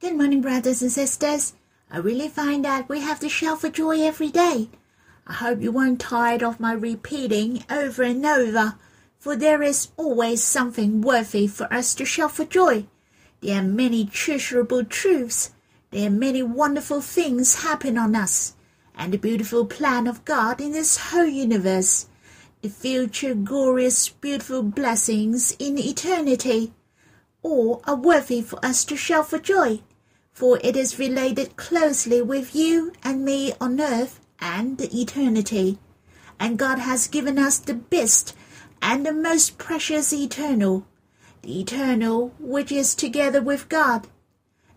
Good morning, brothers and sisters. I really find that we have to shout for joy every day. I hope you weren't tired of my repeating over and over, for there is always something worthy for us to shout for joy. There are many treasurable truths. There are many wonderful things happen on us, and the beautiful plan of God in this whole universe. The future glorious, beautiful blessings in eternity all are worthy for us to shout for joy, for it is related closely with you and me on earth and the eternity. And God has given us the best and the most precious eternal, the eternal which is together with God.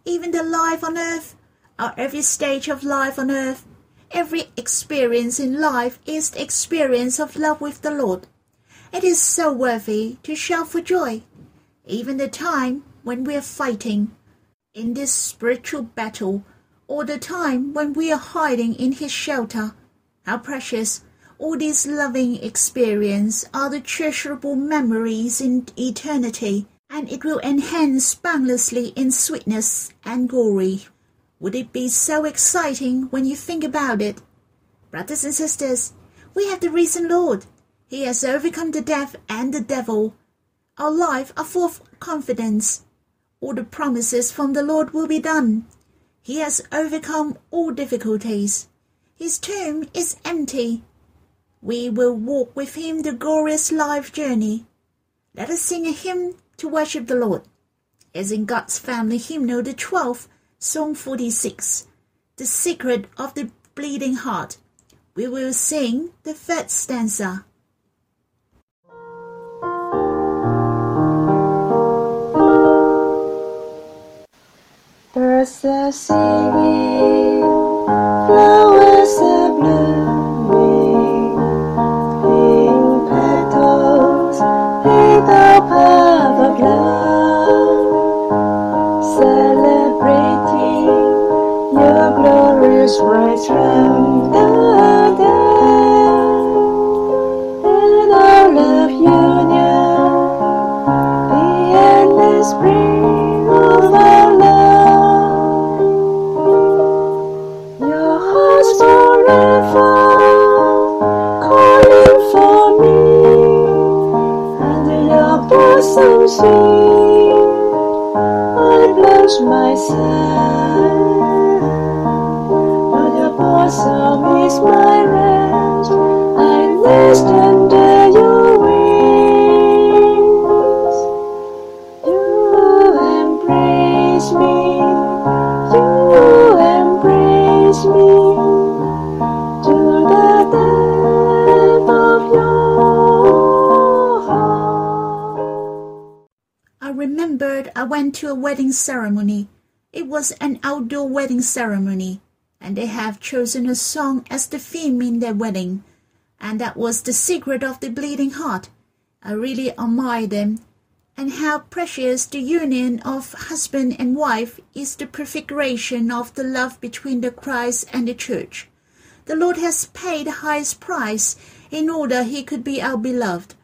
Even the life on earth, our every stage of life on earth, every experience in life is the experience of love with the Lord. It is so worthy to shout for joy even the time when we are fighting in this spiritual battle, or the time when we are hiding in his shelter. How precious all these loving experiences are the treasurable memories in eternity, and it will enhance boundlessly in sweetness and glory. Would it be so exciting when you think about it? Brothers and sisters, we have the risen Lord. He has overcome the death and the devil our life are full of confidence. All the promises from the Lord will be done. He has overcome all difficulties. His tomb is empty. We will walk with him the glorious life journey. Let us sing a hymn to worship the Lord. As in God's family hymnal, the 12th, Song 46, The Secret of the Bleeding Heart. We will sing the third stanza. Birds are singing, flowers are blooming, pink petals the path of love, celebrating your glorious rise from the dead, and our love union, the endless spring sweet. I blush myself, but your bosom is my wedding ceremony. It was an outdoor wedding ceremony, and they have chosen a song as the theme in their wedding, and that was The Secret of the Bleeding Heart. I really admire them, and how precious the union of husband and wife is the prefiguration of the love between the Christ and the church. The Lord has paid the highest price in order he could be our beloved.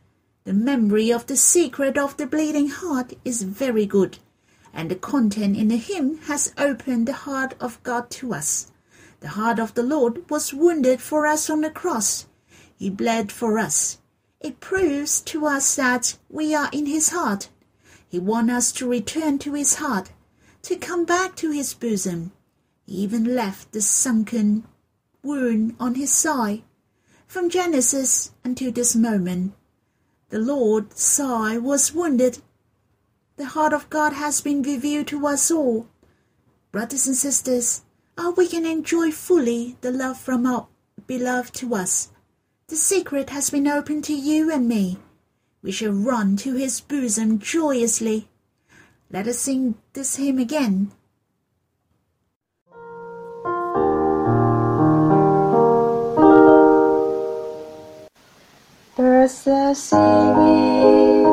The memory of the secret of the bleeding heart is very good, and the content in the hymn has opened the heart of God to us. The heart of the Lord was wounded for us on the cross. He bled for us. It proves to us that we are in his heart. He wants us to return to his heart, to come back to his bosom. He even left the sunken wound on his side. From Genesis until this moment, the Lord's side was wounded. The heart of God has been revealed to us all. Brothers and sisters, how we can enjoy fully the love from our beloved to us. The secret has been opened to you and me. We shall run to his bosom joyously. Let us sing this hymn again. Birds are singing,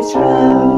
glorious rise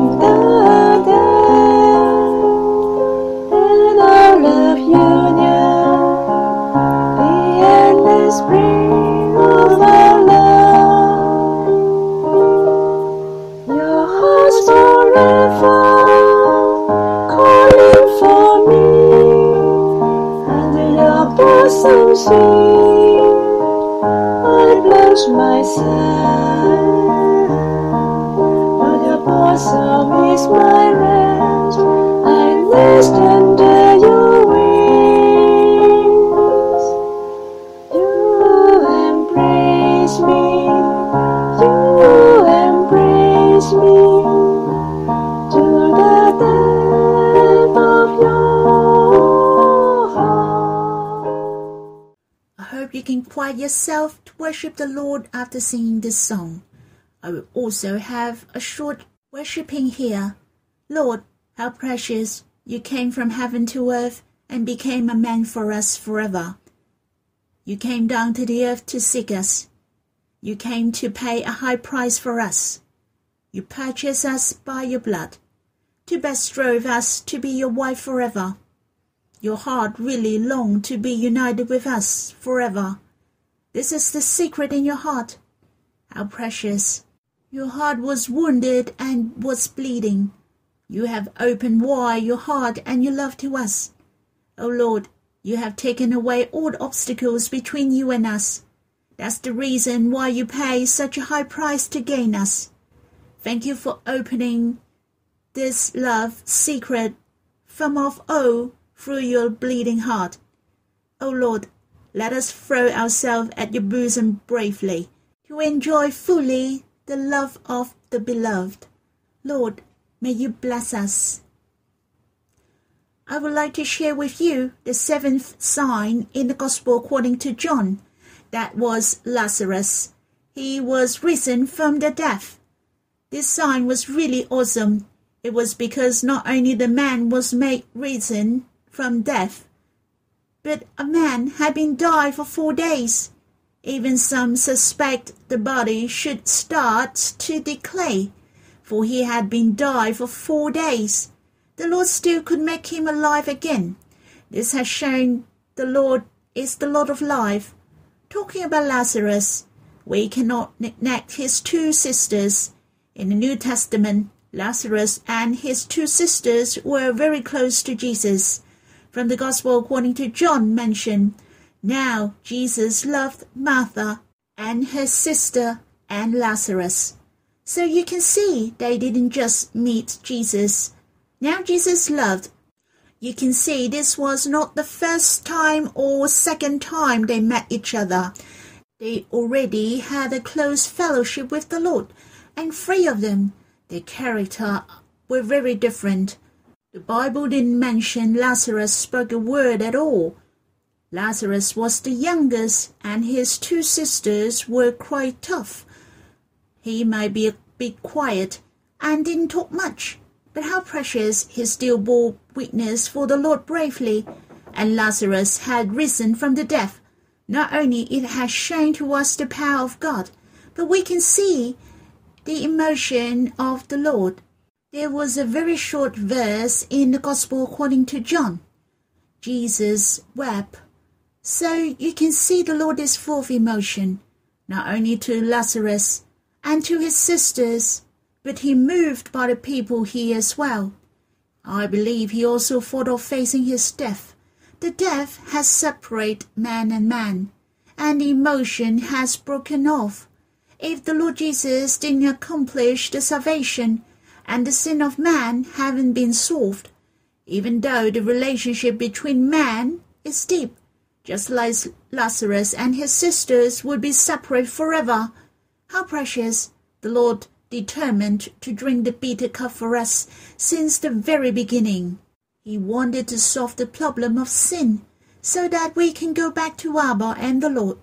quiet yourself to worship the Lord after singing this song. I will also have a short worshiping here. Lord, how precious you came from heaven to earth and became a man for us forever. You came down to the earth to seek us. You came to pay a high price for us. You purchased us by your blood, to betroth us to be your wife forever. Your heart really longed to be united with us forever. This is the secret in your heart. How precious. Your heart was wounded and was bleeding. You have opened wide your heart and your love to us. O Lord, you have taken away all obstacles between you and us. That's the reason why you pay such a high price to gain us. Thank you for opening this love secret from of old through your bleeding heart. O Lord, let us throw ourselves at your bosom bravely to enjoy fully the love of the beloved. Lord, may you bless us. I would like to share with you the seventh sign in the Gospel according to John. That was Lazarus. He was risen from the death. This sign was really awesome. It was because not only the man was made risen from death, but a man had been died for four days. Even some suspect the body should start to decay, for he had been died for four days. The Lord still could make him alive again. This has shown the Lord is the Lord of life. Talking about Lazarus, we cannot neglect his two sisters. In the New Testament, Lazarus and his two sisters were very close to Jesus. From the Gospel according to John mention, now Jesus loved Martha and her sister and Lazarus. So you can see they didn't just meet Jesus. Now Jesus loved. You can see this was not the first time or second time they met each other. They already had a close fellowship with the Lord, and three of them, their character were very different. The Bible didn't mention Lazarus spoke a word at all. Lazarus was the youngest, and his two sisters were quite tough. He might be a bit quiet and didn't talk much, but how precious he still bore witness for the Lord bravely. And Lazarus had risen from the dead. Not only it has shown to us the power of God, but we can see the emotion of the Lord. There was a very short verse in the Gospel according to John. Jesus wept. So you can see the Lord is full of emotion, not only to Lazarus and to his sisters, but he moved by the people here as well. I believe he also thought of facing his death. The death has separated man and man, and emotion has broken off. If the Lord Jesus didn't accomplish the salvation, and the sin of man haven't been solved, even though the relationship between man is deep, just like Lazarus and his sisters would be separate forever. How precious the Lord determined to drink the bitter cup for us since the very beginning. He wanted to solve the problem of sin so that we can go back to Abba and the Lord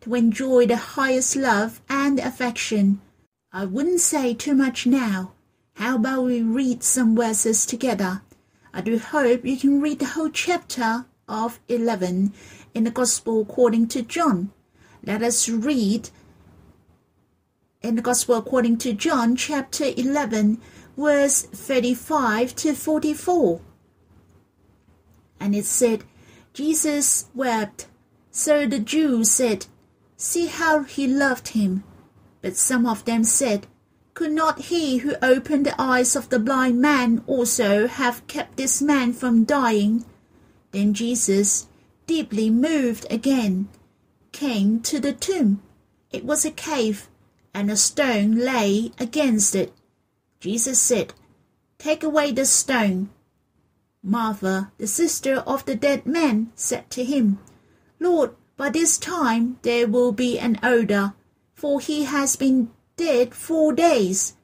to enjoy the highest love and affection. I wouldn't say too much now. How about we read some verses together? I do hope you can read the whole chapter of 11 in the Gospel according to John. Let us read in the Gospel according to John, chapter 11, verse 35 to 44. And it said, Jesus wept. So the Jews said, See how he loved him. But some of them said, Could not he who opened the eyes of the blind man also have kept this man from dying? Then Jesus, deeply moved again, came to the tomb. It was a cave, and a stone lay against it. Jesus said, Take away the stone. Martha, the sister of the dead man, said to him, Lord, by this time there will be an odor, for he has been dead four days.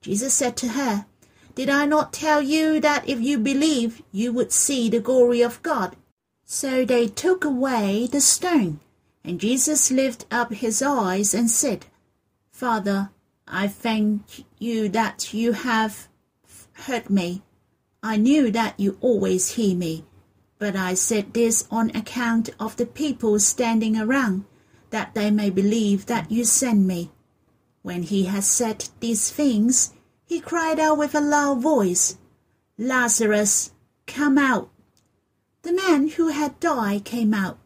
Jesus said to her, Did I not tell you that if you believe, you would see the glory of God? So they took away the stone. And Jesus lifted up his eyes and said, Father, I thank you that you have heard me. I knew that you always hear me, but I said this on account of the people standing around, that they may believe that you sent me. When he had said these things, he cried out with a loud voice, Lazarus, come out. The man who had died came out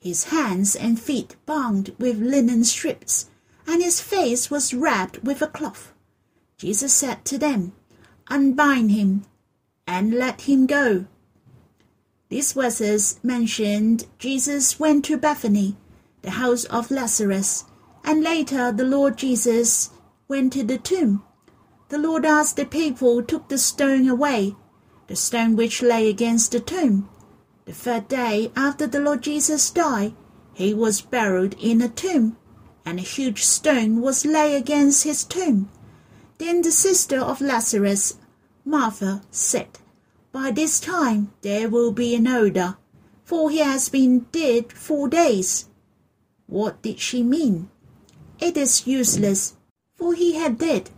his hands and feet bound with linen strips, and his face was wrapped with a cloth. Jesus said to them, Unbind him and let him go. These verses mentioned Jesus went to Bethany, the house of Lazarus, and later the Lord Jesus went to the tomb. The Lord asked the people took the stone away, the stone which lay against the tomb. The third day after the Lord Jesus died, he was buried in a tomb, and a huge stone was laid against his tomb. Then the sister of Lazarus, Martha, said, By this time there will be an odor, for he has been dead four days. What did she mean? It is useless, for he had died.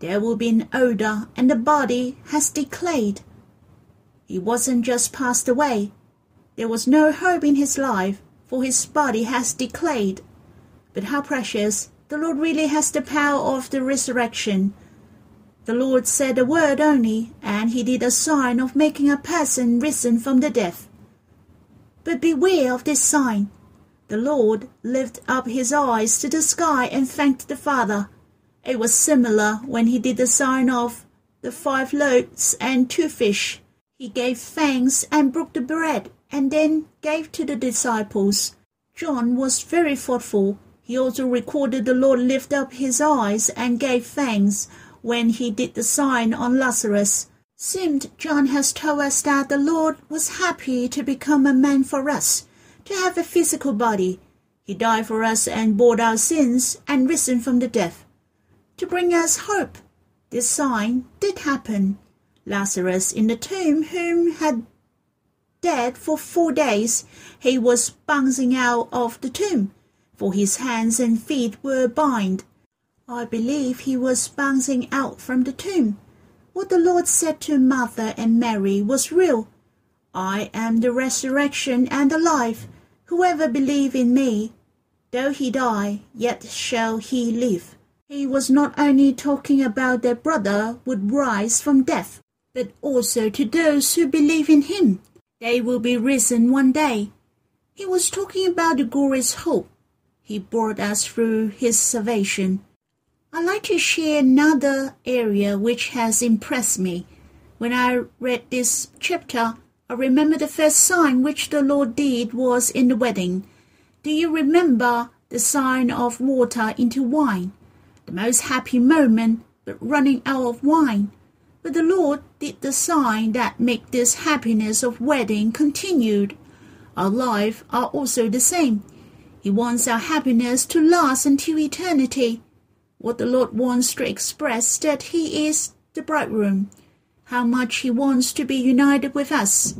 There will be an odor, and the body has decayed. He wasn't just passed away, there was no hope in his life, for his body has decayed. But how precious! The Lord really has the power of the resurrection. The Lord said a word only, and he did a sign of making a person risen from the dead. But beware of this sign. The Lord lifted up his eyes to the sky and thanked the Father. It was similar when he did the sign of the five loaves and two fish. He gave thanks and broke the bread and then gave to the disciples. John was very thoughtful. He also recorded the Lord lift up his eyes and gave thanks when he did the sign on Lazarus. Seemed John has told us that the Lord was happy to become a man for us, to have a physical body. He died for us and bore our sins and risen from the dead. To bring us hope. This sign did happen. Lazarus in the tomb, whom had dead for four days, he was bouncing out of the tomb, for his hands and feet were bound. I believe he was bouncing out from the tomb. What the Lord said to Martha and Mary was real. I am the resurrection and the life. Whoever believe in me, though he die, yet shall he live. He was not only talking about their brother would rise from death, but also to those who believe in him. They will be risen one day. He was talking about the glorious hope he brought us through his salvation. I'd like to share another area which has impressed me. When I read this chapter, I remember the first sign which the Lord did was in the wedding. Do you remember the sign of water into wine? The most happy moment, but running out of wine. But the Lord did the sign that make this happiness of wedding continued. Our life are also the same. He wants our happiness to last until eternity. What the Lord wants to express that He is the bridegroom, how much He wants to be united with us.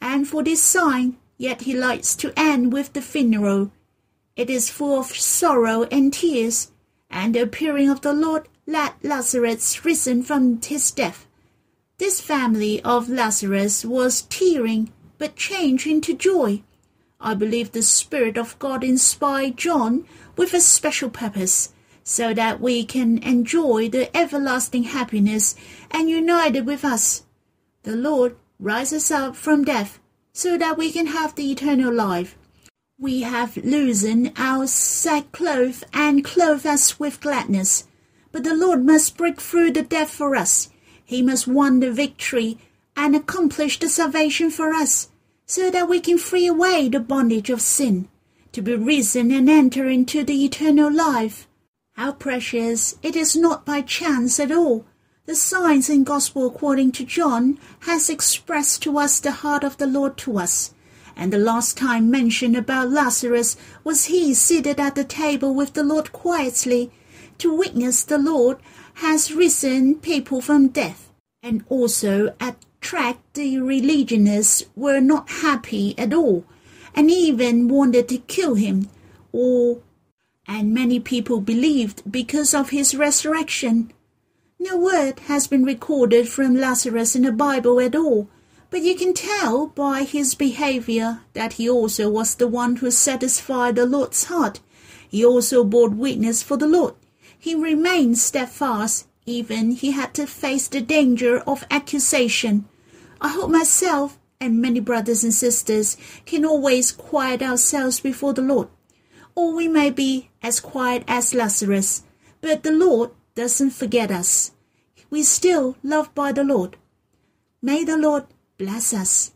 And for this sign, yet He likes to end with the funeral. It is full of sorrow and tears, and the appearing of the Lord let Lazarus risen from his death. This family of Lazarus was tearing, but changed into joy. I believe the Spirit of God inspired John with a special purpose, so that we can enjoy the everlasting happiness and united with us. The Lord rises up from death, so that we can have the eternal life. We have loosened our sackcloth and clothed us with gladness. But the Lord must break through the death for us. He must win the victory and accomplish the salvation for us. so that we can free away the bondage of sin, to be risen and enter into the eternal life. How precious it is not by chance at all. The signs in Gospel according to John has expressed to us the heart of the Lord to us. And the last time mentioned about Lazarus was he seated at the table with the Lord quietly, to witness the Lord has risen people from death, and also attract the religionists were not happy at all, and even wanted to kill him, or and many people believed because of his resurrection. No word has been recorded from Lazarus in the Bible at all, but you can tell by his behavior that he also was the one who satisfied the Lord's heart. He also bore witness for the Lord. He remained steadfast, even he had to face the danger of accusation. I hope myself and many brothers and sisters can always quiet ourselves before the Lord or we may be as quiet as Lazarus, but the Lord doesn't forget us. We're still loved by the Lord. May the Lord bless us.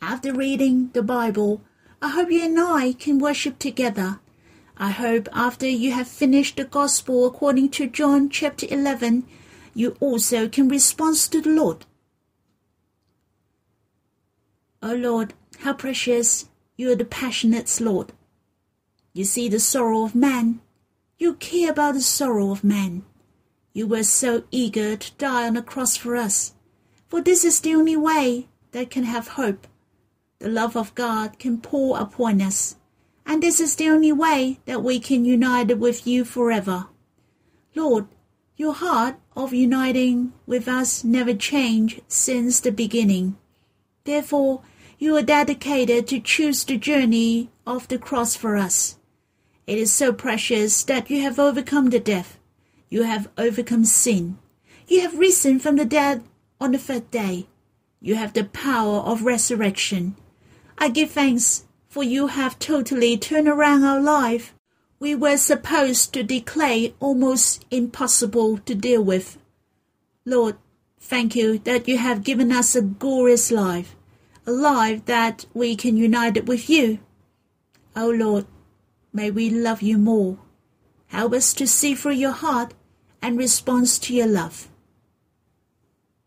After reading the Bible, I hope you and I can worship together. I hope after you have finished the Gospel according to John chapter 11, you also can respond to the Lord. O Lord, how precious you are the passionate Lord. You see the sorrow of man. You care about the sorrow of man. You were so eager to die on the cross for us. For this is the only way that can have hope. The love of God can pour upon us. And this is the only way that we can unite with you forever. Lord, your heart of uniting with us never changed since the beginning. Therefore, you are dedicated to choose the journey of the cross for us. It is so precious that you have overcome the death. You have overcome sin. You have risen from the dead on the third day. You have the power of resurrection. I give thanks for you have totally turned around our life. We were supposed to declare almost impossible to deal with. Lord, thank you that you have given us a glorious life, a life that we can unite with you. O oh Lord, May we love you more. Help us to see through your heart and respond to your love.